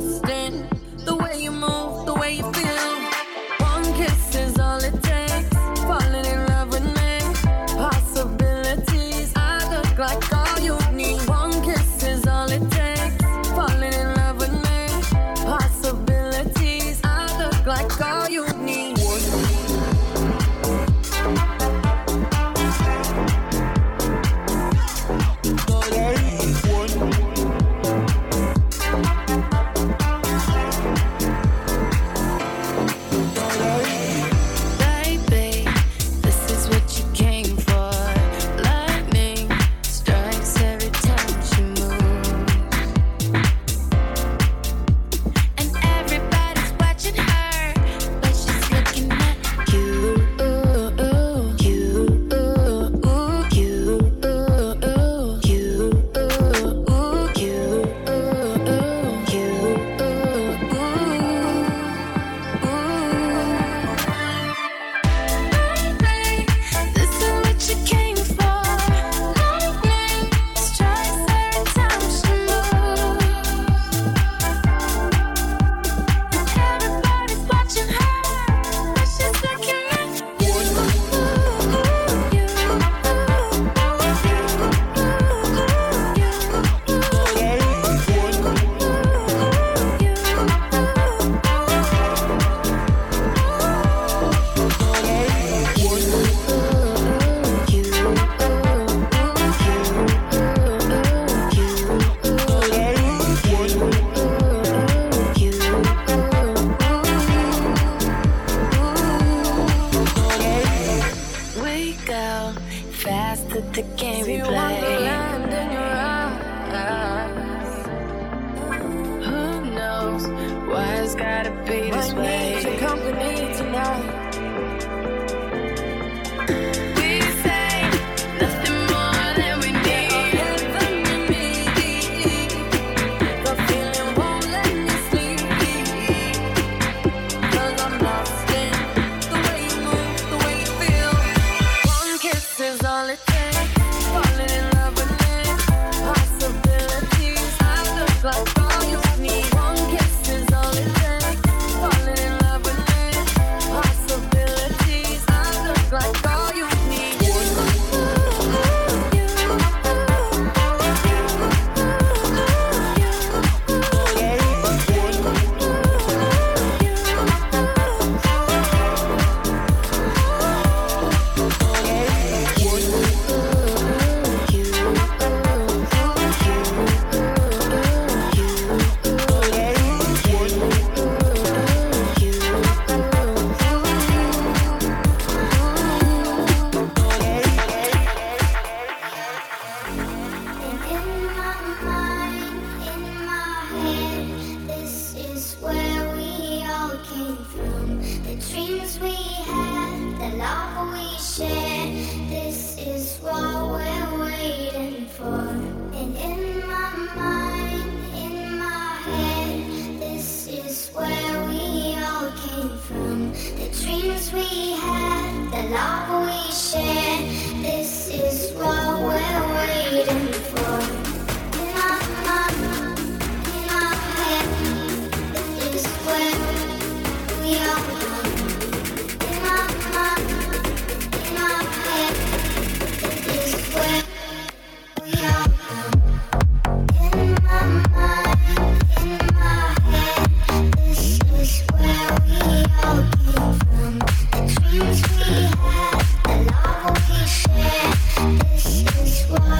lost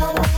oh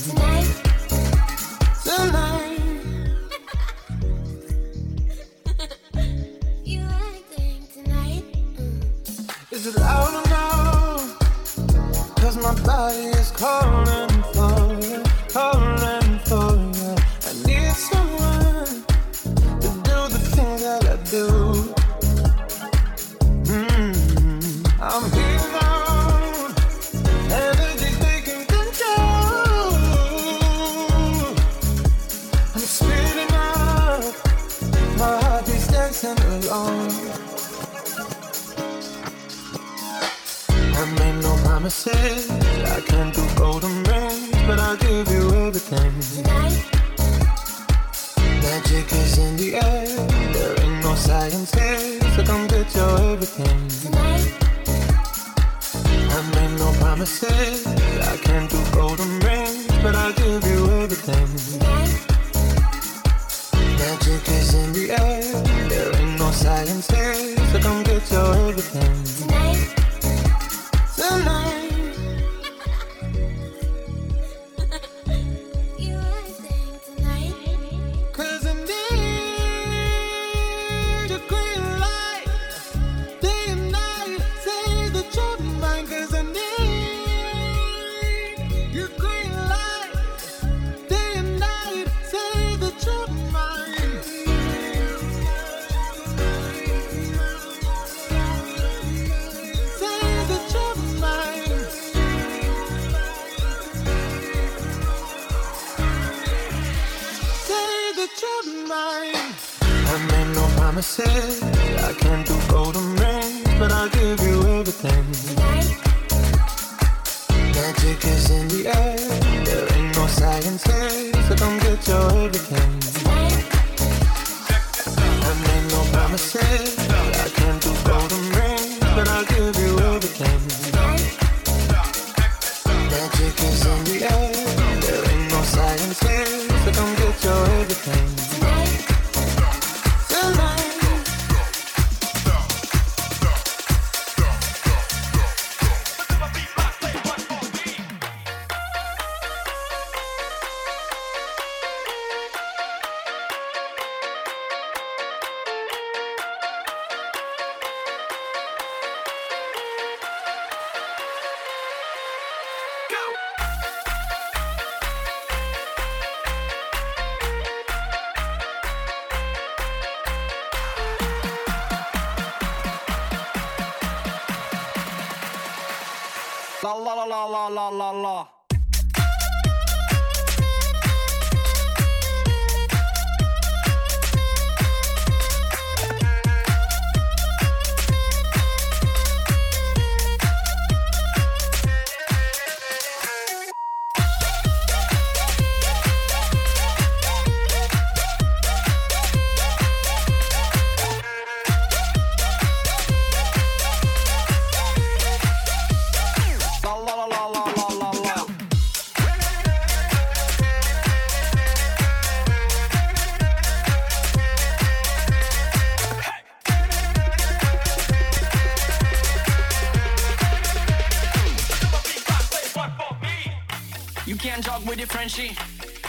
with the Frenchy,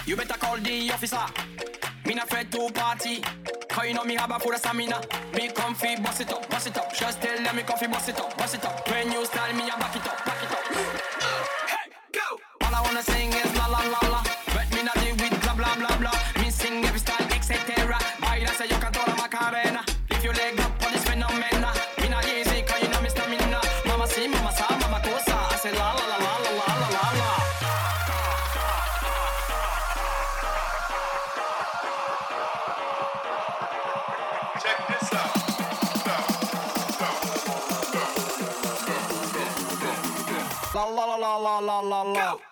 You better call the officer. Me not afraid to party. Cause you know me have a full of stamina. Me comfy, bust it up, bust it up. Just tell them me comfy, bust it up, bust it up. When you style me, I back it up, back la la la. Go.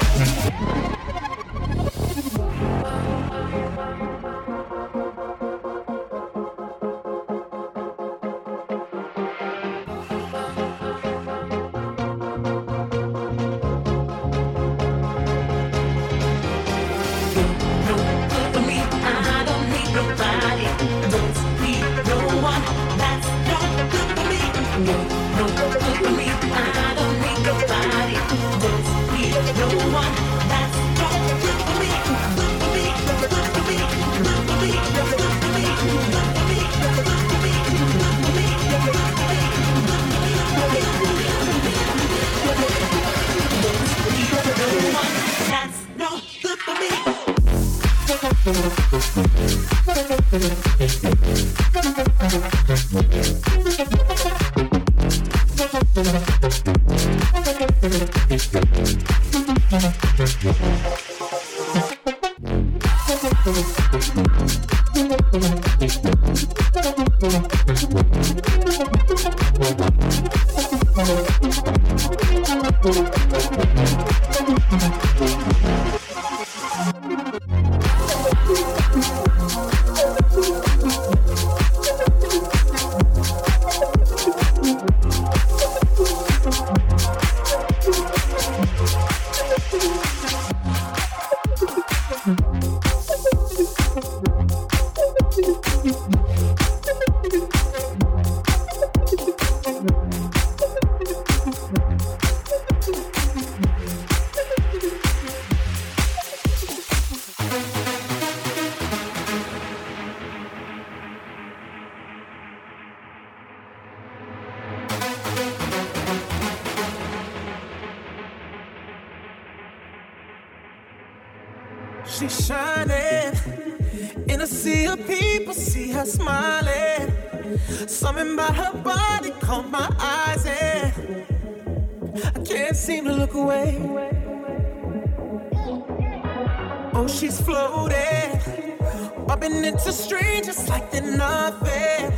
her smiling. Something about her body caught my eyes, and I can't seem to look away. Oh, she's floating, bumping into strangers like they're nothing.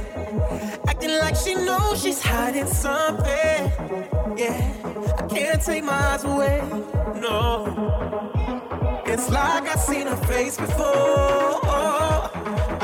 Acting like she knows she's hiding something. Yeah, I can't take my eyes away. No. It's like I've seen her face before.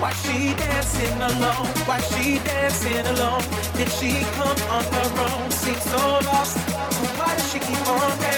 Why she dancing alone? Why she dancing alone? Did she come on her own? Seems so lost. Why does she keep on dancing?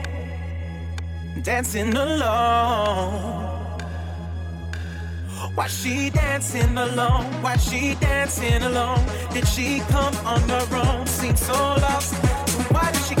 Dancing alone. Why she dancing alone? Why she dancing alone? Did she come on her own? Seems so lost. Why does she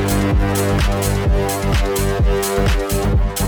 it. I'm